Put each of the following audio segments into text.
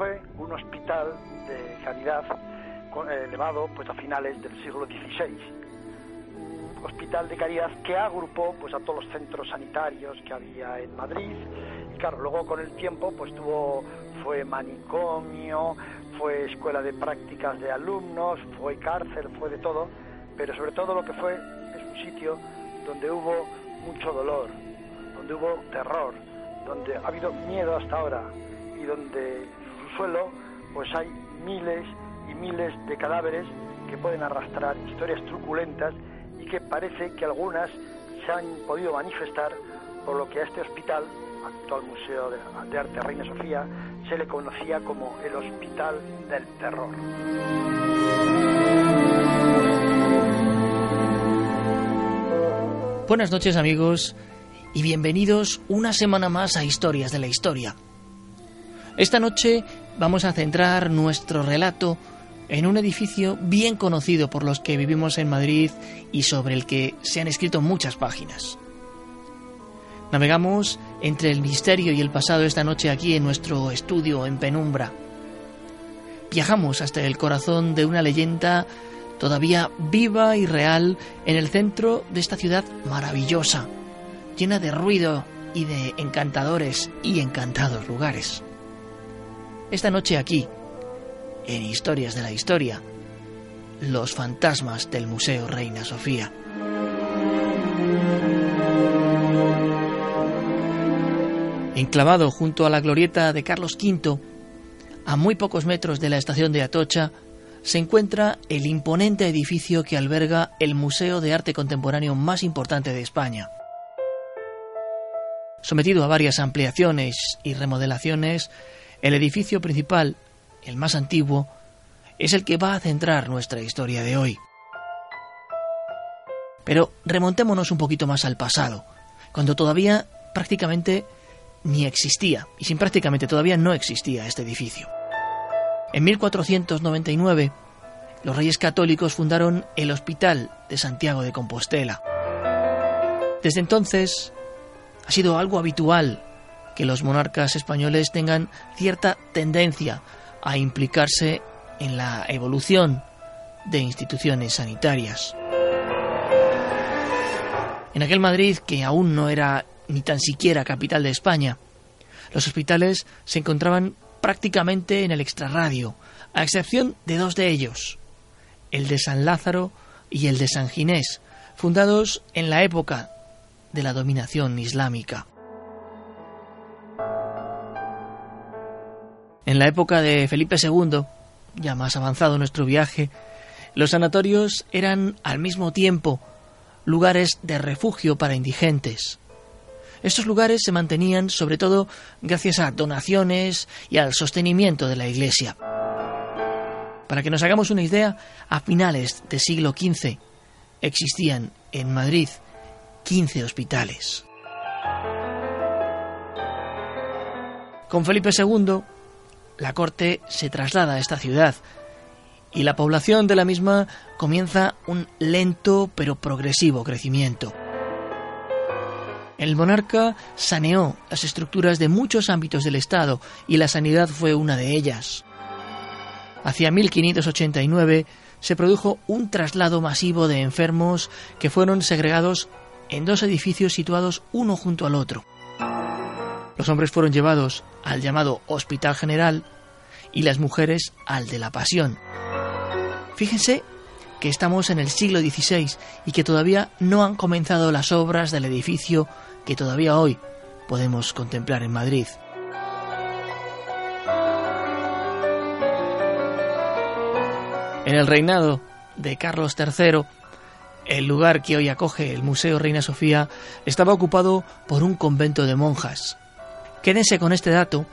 Fue un hospital de sanidad con- eh, elevado pues a finales del siglo XVI. Hospital de caridad que agrupó pues a todos los centros sanitarios que había en Madrid y claro, luego con el tiempo pues tuvo fue manicomio, fue escuela de prácticas de alumnos, fue cárcel, fue de todo, pero sobre todo lo que fue es un sitio donde hubo mucho dolor, donde hubo terror, donde ha habido miedo hasta ahora y donde pues hay miles y miles de cadáveres que pueden arrastrar historias truculentas y que parece que algunas se han podido manifestar por lo que a este hospital, actual Museo de Arte Reina Sofía, se le conocía como el Hospital del Terror. Buenas noches amigos y bienvenidos una semana más a Historias de la Historia. Esta noche vamos a centrar nuestro relato en un edificio bien conocido por los que vivimos en Madrid y sobre el que se han escrito muchas páginas. Navegamos entre el misterio y el pasado esta noche aquí en nuestro estudio en penumbra. Viajamos hasta el corazón de una leyenda todavía viva y real en el centro de esta ciudad maravillosa, llena de ruido y de encantadores y encantados lugares. Esta noche aquí, en Historias de la Historia, los fantasmas del Museo Reina Sofía. Enclavado junto a la glorieta de Carlos V, a muy pocos metros de la estación de Atocha, se encuentra el imponente edificio que alberga el Museo de Arte Contemporáneo más importante de España. Sometido a varias ampliaciones y remodelaciones, el edificio principal, el más antiguo, es el que va a centrar nuestra historia de hoy. Pero remontémonos un poquito más al pasado, cuando todavía prácticamente ni existía, y sin prácticamente todavía no existía este edificio. En 1499, los reyes católicos fundaron el Hospital de Santiago de Compostela. Desde entonces, ha sido algo habitual que los monarcas españoles tengan cierta tendencia a implicarse en la evolución de instituciones sanitarias. En aquel Madrid, que aún no era ni tan siquiera capital de España, los hospitales se encontraban prácticamente en el extrarradio, a excepción de dos de ellos, el de San Lázaro y el de San Ginés, fundados en la época de la dominación islámica. En la época de Felipe II, ya más avanzado nuestro viaje, los sanatorios eran al mismo tiempo lugares de refugio para indigentes. Estos lugares se mantenían sobre todo gracias a donaciones y al sostenimiento de la Iglesia. Para que nos hagamos una idea, a finales del siglo XV existían en Madrid 15 hospitales. Con Felipe II, la corte se traslada a esta ciudad y la población de la misma comienza un lento pero progresivo crecimiento. El monarca saneó las estructuras de muchos ámbitos del Estado y la sanidad fue una de ellas. Hacia 1589 se produjo un traslado masivo de enfermos que fueron segregados en dos edificios situados uno junto al otro. Los hombres fueron llevados al llamado Hospital General y las mujeres al de la Pasión. Fíjense que estamos en el siglo XVI y que todavía no han comenzado las obras del edificio que todavía hoy podemos contemplar en Madrid. En el reinado de Carlos III, el lugar que hoy acoge el Museo Reina Sofía estaba ocupado por un convento de monjas. Quédense con este dato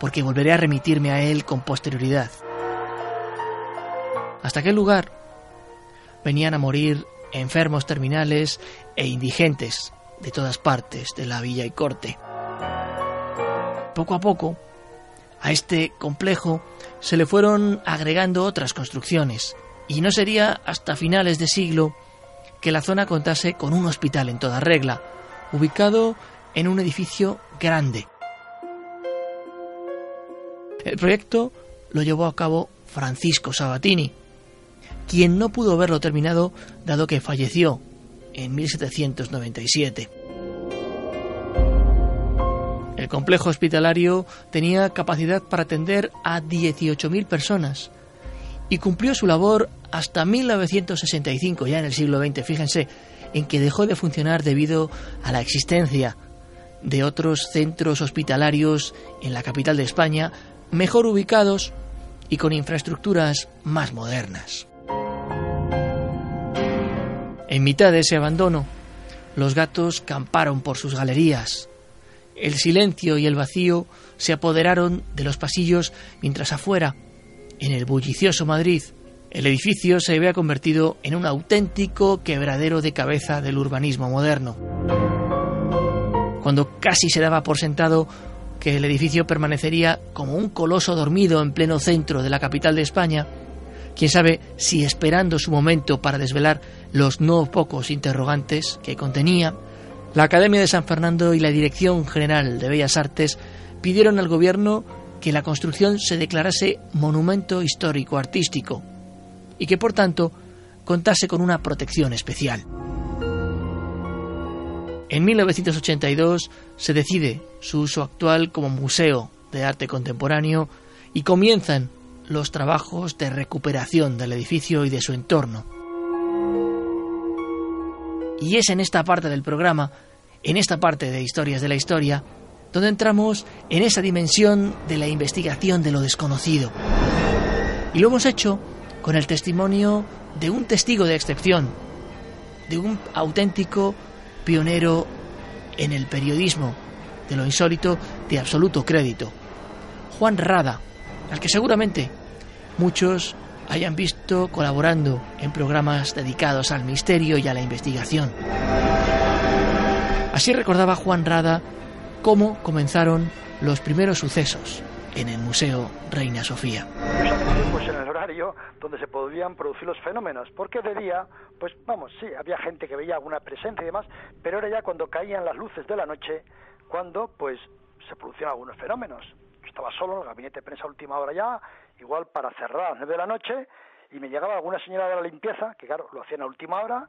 porque volveré a remitirme a él con posterioridad. Hasta aquel lugar venían a morir enfermos terminales e indigentes de todas partes de la villa y corte. Poco a poco, a este complejo se le fueron agregando otras construcciones, y no sería hasta finales de siglo que la zona contase con un hospital en toda regla, ubicado en un edificio grande. El proyecto lo llevó a cabo Francisco Sabatini, quien no pudo verlo terminado dado que falleció en 1797. El complejo hospitalario tenía capacidad para atender a 18.000 personas y cumplió su labor hasta 1965, ya en el siglo XX, fíjense, en que dejó de funcionar debido a la existencia de otros centros hospitalarios en la capital de España, mejor ubicados y con infraestructuras más modernas. En mitad de ese abandono, los gatos camparon por sus galerías. El silencio y el vacío se apoderaron de los pasillos mientras afuera, en el bullicioso Madrid, el edificio se había convertido en un auténtico quebradero de cabeza del urbanismo moderno. Cuando casi se daba por sentado que el edificio permanecería como un coloso dormido en pleno centro de la capital de España, quién sabe si esperando su momento para desvelar los no pocos interrogantes que contenía, la Academia de San Fernando y la Dirección General de Bellas Artes pidieron al gobierno que la construcción se declarase monumento histórico artístico y que por tanto contase con una protección especial. En 1982 se decide su uso actual como museo de arte contemporáneo y comienzan los trabajos de recuperación del edificio y de su entorno. Y es en esta parte del programa, en esta parte de Historias de la Historia, donde entramos en esa dimensión de la investigación de lo desconocido. Y lo hemos hecho con el testimonio de un testigo de excepción, de un auténtico pionero en el periodismo, de lo insólito, de absoluto crédito. Juan Rada, al que seguramente muchos hayan visto colaborando en programas dedicados al misterio y a la investigación. Así recordaba Juan Rada cómo comenzaron los primeros sucesos en el Museo Reina Sofía. Pues en el horario donde se podían producir los fenómenos, porque de día, pues vamos, sí, había gente que veía alguna presencia y demás, pero era ya cuando caían las luces de la noche, cuando pues se producían algunos fenómenos estaba solo en el gabinete de prensa a última hora ya, igual para cerrar a las nueve de la noche, y me llegaba alguna señora de la limpieza, que claro, lo hacían a última hora,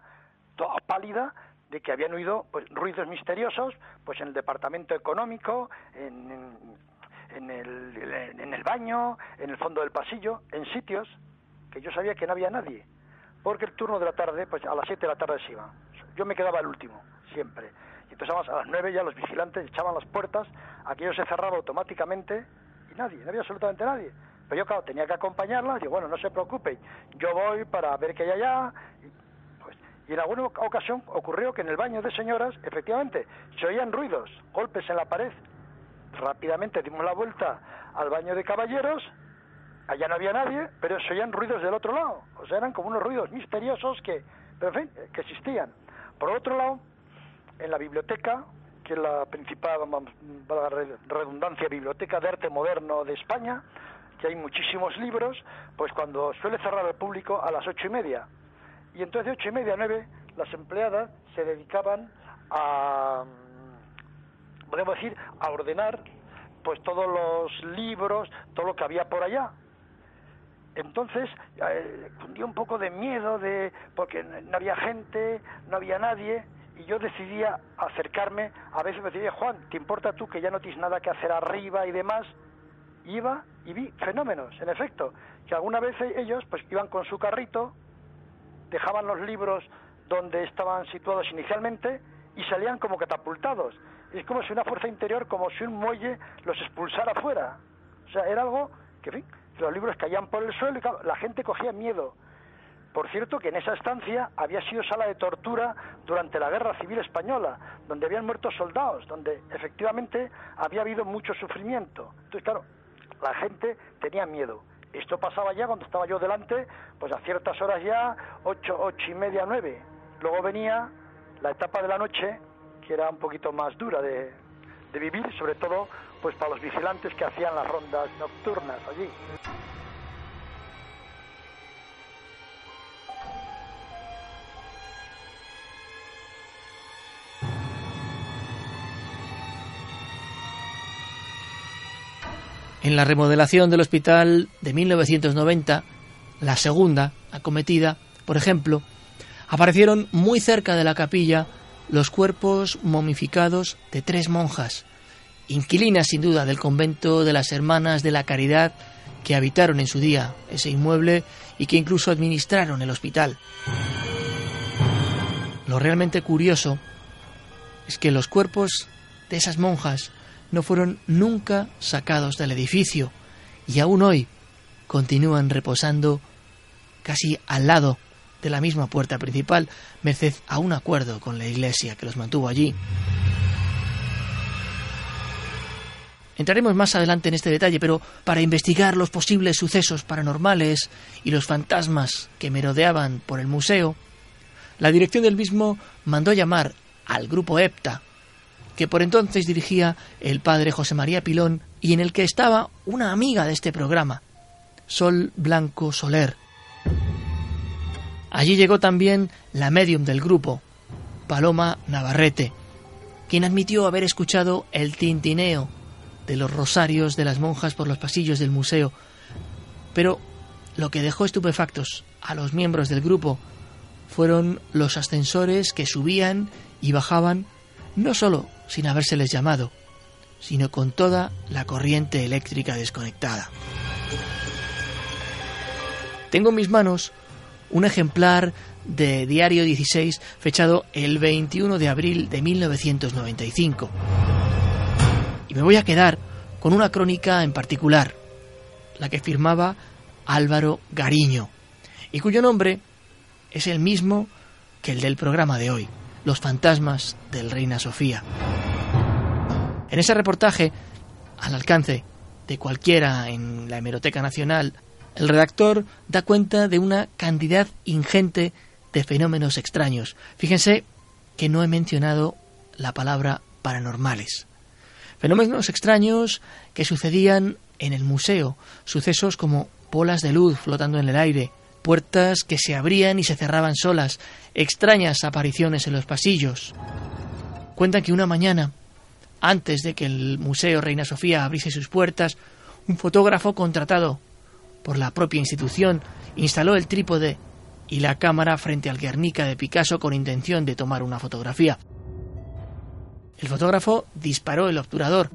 toda pálida, de que habían oído pues, ruidos misteriosos pues en el departamento económico, en, en, el, en el baño, en el fondo del pasillo, en sitios que yo sabía que no había nadie, porque el turno de la tarde, pues a las siete de la tarde se iba. Yo me quedaba el último, siempre. Y empezamos a las nueve ya los vigilantes echaban las puertas, aquello se cerraba automáticamente y nadie, no había absolutamente nadie. Pero yo, claro, tenía que acompañarla, digo, bueno, no se preocupe, yo voy para ver qué hay allá. Y, pues, y en alguna ocasión ocurrió que en el baño de señoras, efectivamente, se oían ruidos, golpes en la pared. Rápidamente dimos la vuelta al baño de caballeros, allá no había nadie, pero se oían ruidos del otro lado. O sea, eran como unos ruidos misteriosos que, que existían. Por otro lado, en la biblioteca, que es la principal, la redundancia, biblioteca de arte moderno de España, que hay muchísimos libros, pues cuando suele cerrar al público a las ocho y media. Y entonces de ocho y media a nueve, las empleadas se dedicaban a, podemos decir, a ordenar pues todos los libros, todo lo que había por allá. Entonces, eh, un poco de miedo, de porque no había gente, no había nadie, y yo decidía acercarme, a veces me decía, Juan, ¿te importa tú que ya no tienes nada que hacer arriba y demás? iba y vi fenómenos, en efecto, que alguna vez ellos pues iban con su carrito, dejaban los libros donde estaban situados inicialmente y salían como catapultados. Es como si una fuerza interior, como si un muelle los expulsara fuera. O sea, era algo que, los libros caían por el suelo y la gente cogía miedo. Por cierto que en esa estancia había sido sala de tortura durante la Guerra Civil Española, donde habían muerto soldados, donde efectivamente había habido mucho sufrimiento. Entonces, claro, la gente tenía miedo. Esto pasaba ya cuando estaba yo delante, pues a ciertas horas ya, ocho, ocho y media, nueve. Luego venía la etapa de la noche, que era un poquito más dura de, de vivir, sobre todo pues para los vigilantes que hacían las rondas nocturnas allí. En la remodelación del hospital de 1990, la segunda acometida, por ejemplo, aparecieron muy cerca de la capilla los cuerpos momificados de tres monjas, inquilinas sin duda del convento de las Hermanas de la Caridad que habitaron en su día ese inmueble y que incluso administraron el hospital. Lo realmente curioso es que los cuerpos de esas monjas no fueron nunca sacados del edificio y aún hoy continúan reposando casi al lado de la misma puerta principal, merced a un acuerdo con la iglesia que los mantuvo allí. Entraremos más adelante en este detalle, pero para investigar los posibles sucesos paranormales y los fantasmas que merodeaban por el museo, la dirección del mismo mandó llamar al grupo EPTA, que por entonces dirigía el padre José María Pilón y en el que estaba una amiga de este programa, Sol Blanco Soler. Allí llegó también la medium del grupo, Paloma Navarrete, quien admitió haber escuchado el tintineo de los rosarios de las monjas por los pasillos del museo, pero lo que dejó estupefactos a los miembros del grupo fueron los ascensores que subían y bajaban no solo sin habérseles llamado, sino con toda la corriente eléctrica desconectada. Tengo en mis manos un ejemplar de Diario 16 fechado el 21 de abril de 1995. Y me voy a quedar con una crónica en particular, la que firmaba Álvaro Gariño, y cuyo nombre es el mismo que el del programa de hoy. Los fantasmas del Reina Sofía. En ese reportaje, al alcance de cualquiera en la Hemeroteca Nacional, el redactor da cuenta de una cantidad ingente de fenómenos extraños. Fíjense que no he mencionado la palabra paranormales. Fenómenos extraños que sucedían en el museo, sucesos como bolas de luz flotando en el aire, puertas que se abrían y se cerraban solas, extrañas apariciones en los pasillos. Cuentan que una mañana, antes de que el Museo Reina Sofía abriese sus puertas, un fotógrafo contratado por la propia institución instaló el trípode y la cámara frente al Guernica de Picasso con intención de tomar una fotografía. El fotógrafo disparó el obturador,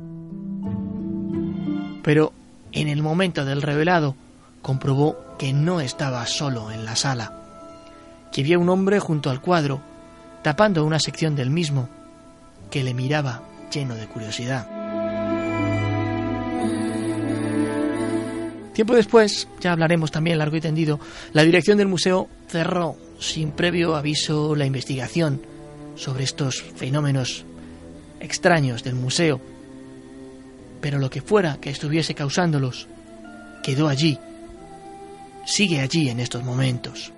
pero en el momento del revelado comprobó que no estaba solo en la sala, que había un hombre junto al cuadro, tapando una sección del mismo, que le miraba lleno de curiosidad. Tiempo después, ya hablaremos también largo y tendido, la dirección del museo cerró sin previo aviso la investigación sobre estos fenómenos extraños del museo. Pero lo que fuera que estuviese causándolos quedó allí sigue allí en estos momentos.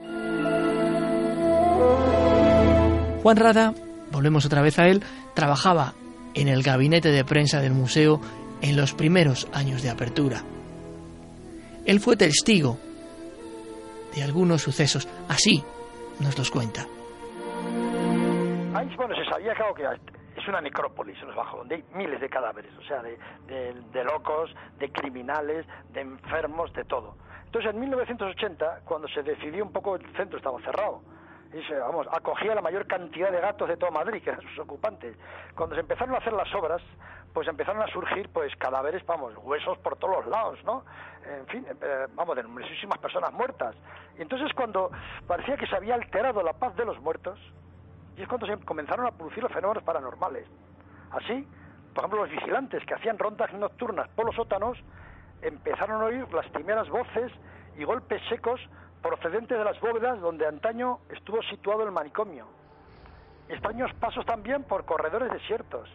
Juan Rada, volvemos otra vez a él, trabajaba en el gabinete de prensa del museo en los primeros años de apertura. Él fue testigo de algunos sucesos, así nos los cuenta. bueno, se sabía es una necrópolis bajos, donde hay miles de cadáveres, o sea, de locos, de criminales, de enfermos, de todo. Entonces, en 1980, cuando se decidió un poco, el centro estaba cerrado. Y vamos, acogía la mayor cantidad de gatos de toda Madrid, que eran sus ocupantes. Cuando se empezaron a hacer las obras, pues empezaron a surgir pues cadáveres, vamos, huesos por todos los lados, ¿no? En fin, eh, vamos, de numerosísimas personas muertas. Y entonces cuando parecía que se había alterado la paz de los muertos, y es cuando se comenzaron a producir los fenómenos paranormales. Así, por ejemplo, los vigilantes que hacían rondas nocturnas por los sótanos, empezaron a oír las primeras voces y golpes secos procedentes de las bóvedas donde antaño estuvo situado el manicomio. Extraños pasos también por corredores desiertos.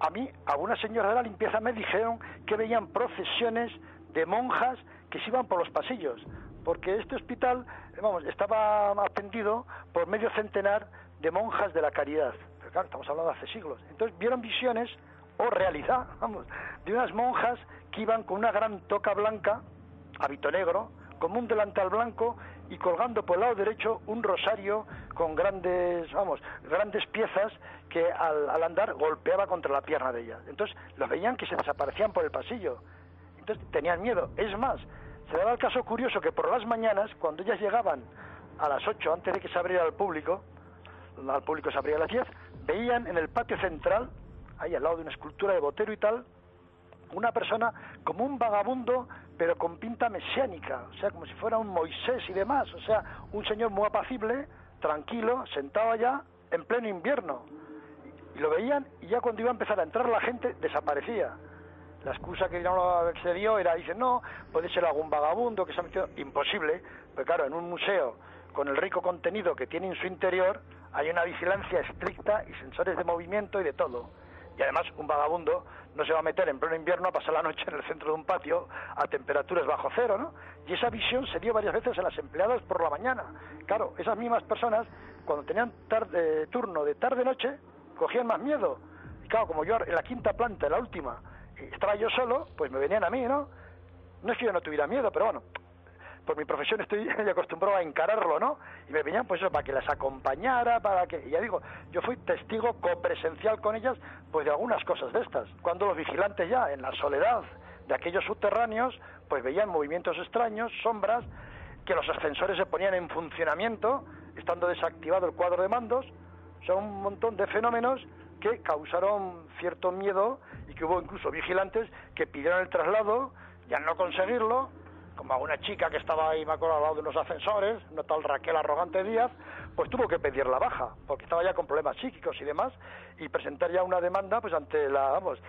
A mí, algunas señoras de la limpieza me dijeron que veían procesiones de monjas que se iban por los pasillos, porque este hospital, vamos, estaba atendido por medio centenar de monjas de la caridad. Pero claro, estamos hablando de hace siglos. Entonces vieron visiones o realidad, vamos, de unas monjas que iban con una gran toca blanca, hábito negro, como un delantal blanco y colgando por el lado derecho un rosario con grandes, vamos, grandes piezas que al, al andar golpeaba contra la pierna de ellas. Entonces los veían que se desaparecían por el pasillo. Entonces tenían miedo. Es más, se daba el caso curioso que por las mañanas, cuando ellas llegaban a las 8 antes de que se abriera al público, al público se abría a las 10, veían en el patio central, ahí al lado de una escultura de Botero y tal, una persona como un vagabundo, pero con pinta mesiánica, o sea, como si fuera un Moisés y demás, o sea, un señor muy apacible, tranquilo, sentado allá, en pleno invierno. Y lo veían y ya cuando iba a empezar a entrar la gente, desaparecía. La excusa que no se dio era, dice, no, puede ser algún vagabundo que se ha metido. Imposible, porque claro, en un museo con el rico contenido que tiene en su interior, hay una vigilancia estricta y sensores de movimiento y de todo. Y además, un vagabundo no se va a meter en pleno invierno a pasar la noche en el centro de un patio a temperaturas bajo cero, ¿no? Y esa visión se dio varias veces a las empleadas por la mañana. Claro, esas mismas personas, cuando tenían tarde, turno de tarde-noche, cogían más miedo. Y claro, como yo en la quinta planta, en la última, estaba yo solo, pues me venían a mí, ¿no? No es que yo no tuviera miedo, pero bueno, por mi profesión estoy acostumbrado a encararlo, ¿no? Y me venían pues eso, para que las acompañara, para que... Y ya digo, yo fui testigo copresencial con ellas, pues de algunas cosas de estas. Cuando los vigilantes ya, en la soledad de aquellos subterráneos, pues veían movimientos extraños, sombras, que los ascensores se ponían en funcionamiento, estando desactivado el cuadro de mandos, son un montón de fenómenos que causaron cierto miedo y que hubo incluso vigilantes que pidieron el traslado y al no conseguirlo, como a una chica que estaba ahí, me acuerdo, al lado de unos ascensores, una tal Raquel Arrogante Díaz, pues tuvo que pedir la baja, porque estaba ya con problemas psíquicos y demás, y presentar ya una demanda pues ante la, vamos,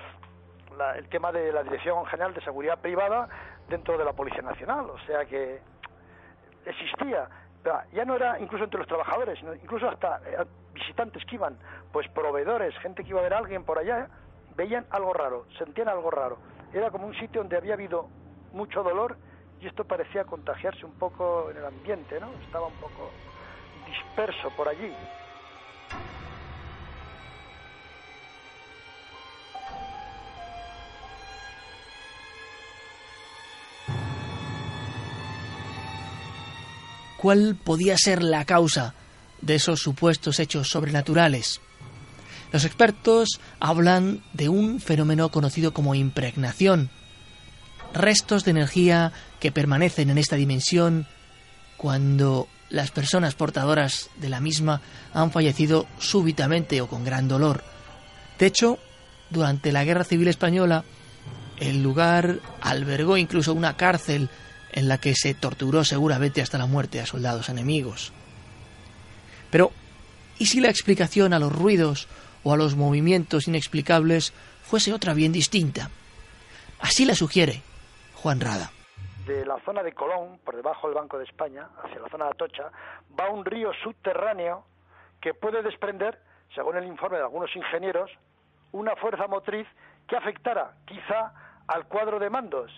el tema de la Dirección General de Seguridad Privada dentro de la Policía Nacional, o sea que existía ya no era incluso entre los trabajadores, incluso hasta eh, visitantes que iban, pues proveedores, gente que iba a ver a alguien por allá, veían algo raro, sentían algo raro. Era como un sitio donde había habido mucho dolor y esto parecía contagiarse un poco en el ambiente, ¿no? Estaba un poco disperso por allí. cuál podía ser la causa de esos supuestos hechos sobrenaturales. Los expertos hablan de un fenómeno conocido como impregnación, restos de energía que permanecen en esta dimensión cuando las personas portadoras de la misma han fallecido súbitamente o con gran dolor. De hecho, durante la Guerra Civil Española, el lugar albergó incluso una cárcel en la que se torturó seguramente hasta la muerte a soldados enemigos. Pero, ¿y si la explicación a los ruidos o a los movimientos inexplicables fuese otra bien distinta? Así la sugiere Juan Rada. De la zona de Colón, por debajo del Banco de España, hacia la zona de Atocha, va un río subterráneo que puede desprender, según el informe de algunos ingenieros, una fuerza motriz que afectara quizá al cuadro de mandos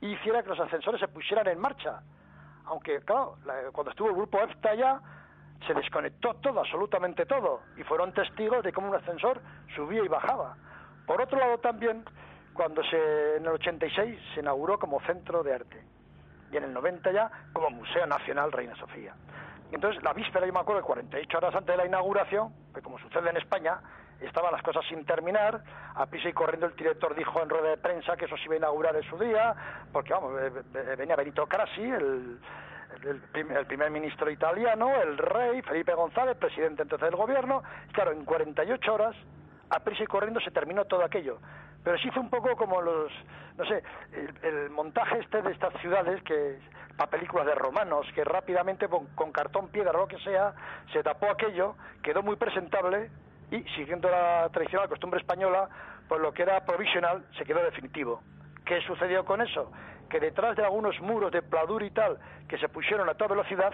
y hiciera que los ascensores se pusieran en marcha. Aunque, claro, cuando estuvo el grupo EFTA ya, se desconectó todo, absolutamente todo, y fueron testigos de cómo un ascensor subía y bajaba. Por otro lado también, cuando se, en el 86 se inauguró como centro de arte, y en el 90 ya como Museo Nacional Reina Sofía. Y entonces, la víspera, yo me acuerdo, 48 horas antes de la inauguración, que como sucede en España, estaban las cosas sin terminar, a prisa y corriendo el director dijo en rueda de prensa que eso se iba a inaugurar en su día, porque vamos, eh, eh, venía Benito Crasi, el, el, primer ministro italiano, el rey, Felipe González, presidente entonces del gobierno, claro, en 48 horas, a prisa y corriendo se terminó todo aquello. Pero sí fue un poco como los, no sé, el, montaje este de estas ciudades que para películas de romanos, que rápidamente con, con cartón, piedra o lo que sea, se tapó aquello, quedó muy presentable, y siguiendo la tradicional costumbre española, pues lo que era provisional se quedó definitivo. ¿Qué sucedió con eso? Que detrás de algunos muros de pladur y tal que se pusieron a toda velocidad,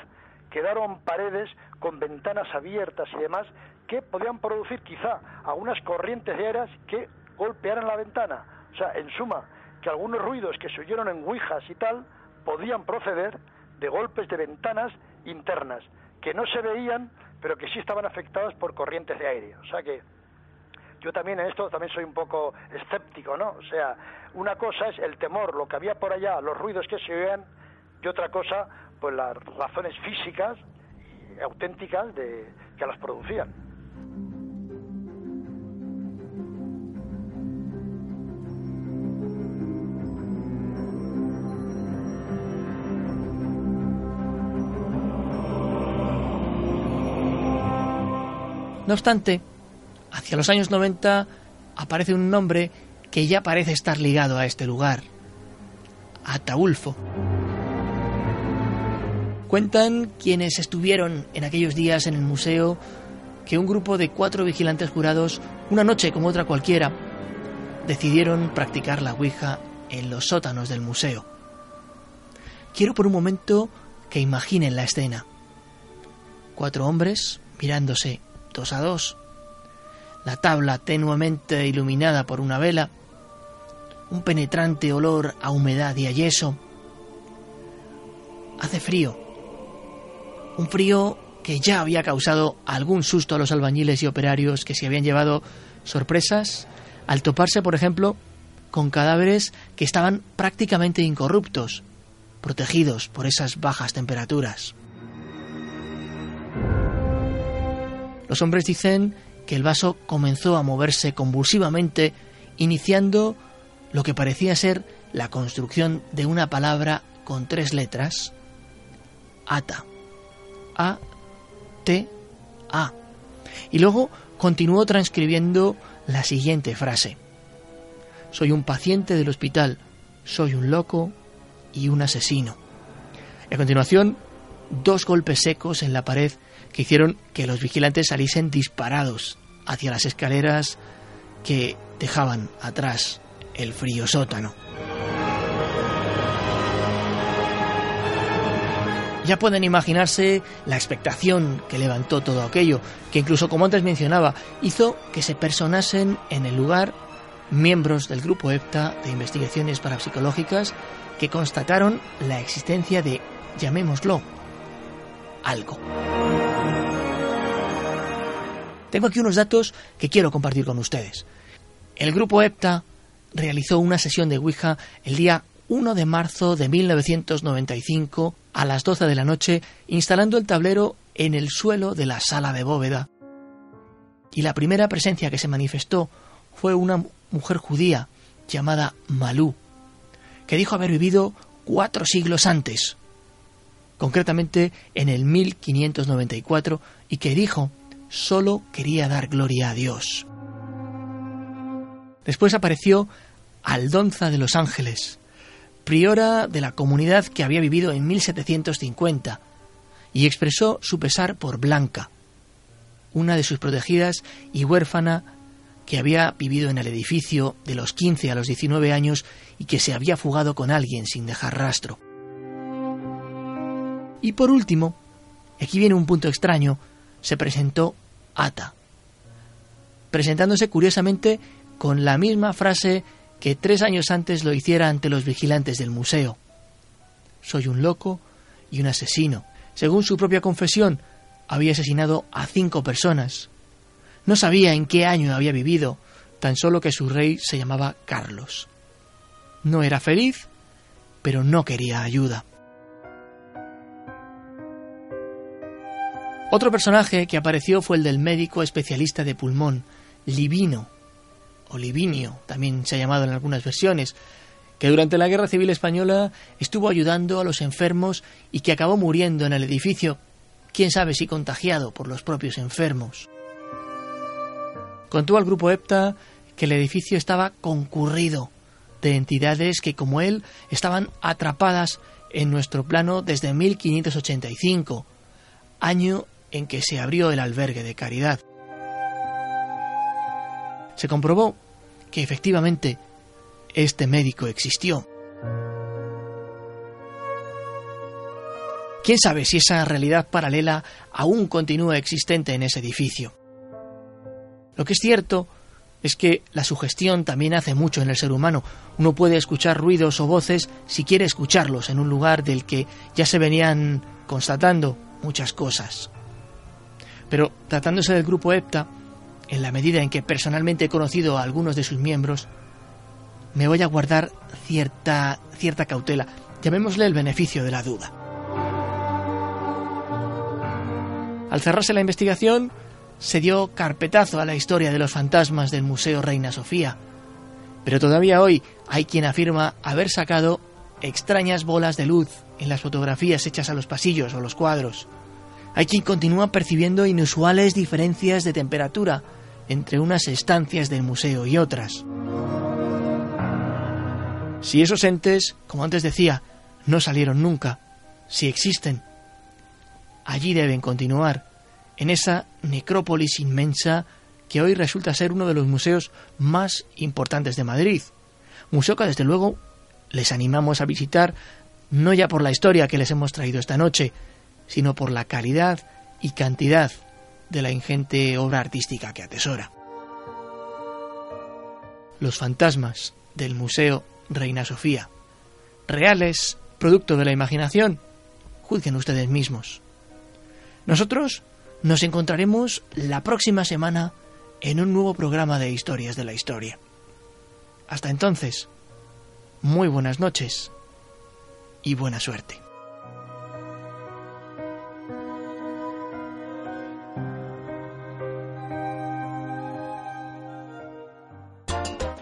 quedaron paredes con ventanas abiertas y demás que podían producir quizá algunas corrientes de aire que golpearan la ventana. O sea, en suma, que algunos ruidos que se oyeron en ouijas y tal podían proceder de golpes de ventanas internas, que no se veían, pero que sí estaban afectadas por corrientes de aire. O sea que yo también en esto también soy un poco escéptico, ¿no? O sea, una cosa es el temor, lo que había por allá, los ruidos que se oían, y otra cosa, pues las razones físicas auténticas de, que las producían. No obstante, hacia los años 90 aparece un nombre que ya parece estar ligado a este lugar, Ataulfo. Cuentan quienes estuvieron en aquellos días en el museo que un grupo de cuatro vigilantes jurados, una noche como otra cualquiera, decidieron practicar la Ouija en los sótanos del museo. Quiero por un momento que imaginen la escena. Cuatro hombres mirándose dos a dos, la tabla tenuamente iluminada por una vela, un penetrante olor a humedad y a yeso. Hace frío, un frío que ya había causado algún susto a los albañiles y operarios que se habían llevado sorpresas al toparse, por ejemplo, con cadáveres que estaban prácticamente incorruptos, protegidos por esas bajas temperaturas. Los hombres dicen que el vaso comenzó a moverse convulsivamente, iniciando lo que parecía ser la construcción de una palabra con tres letras, ata. A, T, A. Y luego continuó transcribiendo la siguiente frase. Soy un paciente del hospital, soy un loco y un asesino. A continuación, dos golpes secos en la pared que hicieron que los vigilantes saliesen disparados hacia las escaleras que dejaban atrás el frío sótano. Ya pueden imaginarse la expectación que levantó todo aquello, que incluso como antes mencionaba, hizo que se personasen en el lugar miembros del grupo EPTA de investigaciones parapsicológicas que constataron la existencia de, llamémoslo, algo. Tengo aquí unos datos que quiero compartir con ustedes. El grupo EPTA realizó una sesión de Ouija el día 1 de marzo de 1995 a las 12 de la noche, instalando el tablero en el suelo de la sala de bóveda. Y la primera presencia que se manifestó fue una mujer judía llamada Malú, que dijo haber vivido cuatro siglos antes, concretamente en el 1594, y que dijo solo quería dar gloria a Dios. Después apareció Aldonza de los Ángeles, priora de la comunidad que había vivido en 1750, y expresó su pesar por Blanca, una de sus protegidas y huérfana que había vivido en el edificio de los 15 a los 19 años y que se había fugado con alguien sin dejar rastro. Y por último, aquí viene un punto extraño, se presentó Ata, presentándose curiosamente con la misma frase que tres años antes lo hiciera ante los vigilantes del museo. Soy un loco y un asesino. Según su propia confesión, había asesinado a cinco personas. No sabía en qué año había vivido, tan solo que su rey se llamaba Carlos. No era feliz, pero no quería ayuda. Otro personaje que apareció fue el del médico especialista de pulmón, Livino, o Livinio, también se ha llamado en algunas versiones, que durante la Guerra Civil Española estuvo ayudando a los enfermos y que acabó muriendo en el edificio, quién sabe si contagiado por los propios enfermos. Contó al grupo EPTA que el edificio estaba concurrido de entidades que, como él, estaban atrapadas en nuestro plano desde 1585, año en que se abrió el albergue de caridad. Se comprobó que efectivamente este médico existió. ¿Quién sabe si esa realidad paralela aún continúa existente en ese edificio? Lo que es cierto es que la sugestión también hace mucho en el ser humano. Uno puede escuchar ruidos o voces si quiere escucharlos en un lugar del que ya se venían constatando muchas cosas. Pero tratándose del grupo EPTA, en la medida en que personalmente he conocido a algunos de sus miembros, me voy a guardar cierta, cierta cautela, llamémosle el beneficio de la duda. Al cerrarse la investigación, se dio carpetazo a la historia de los fantasmas del Museo Reina Sofía. Pero todavía hoy hay quien afirma haber sacado extrañas bolas de luz en las fotografías hechas a los pasillos o los cuadros. Hay quien continúa percibiendo inusuales diferencias de temperatura entre unas estancias del museo y otras. Si esos entes, como antes decía, no salieron nunca, si existen, allí deben continuar, en esa necrópolis inmensa que hoy resulta ser uno de los museos más importantes de Madrid. Museo que desde luego les animamos a visitar no ya por la historia que les hemos traído esta noche, sino por la calidad y cantidad de la ingente obra artística que atesora. Los fantasmas del Museo Reina Sofía. Reales, producto de la imaginación. Juzguen ustedes mismos. Nosotros nos encontraremos la próxima semana en un nuevo programa de Historias de la Historia. Hasta entonces, muy buenas noches y buena suerte.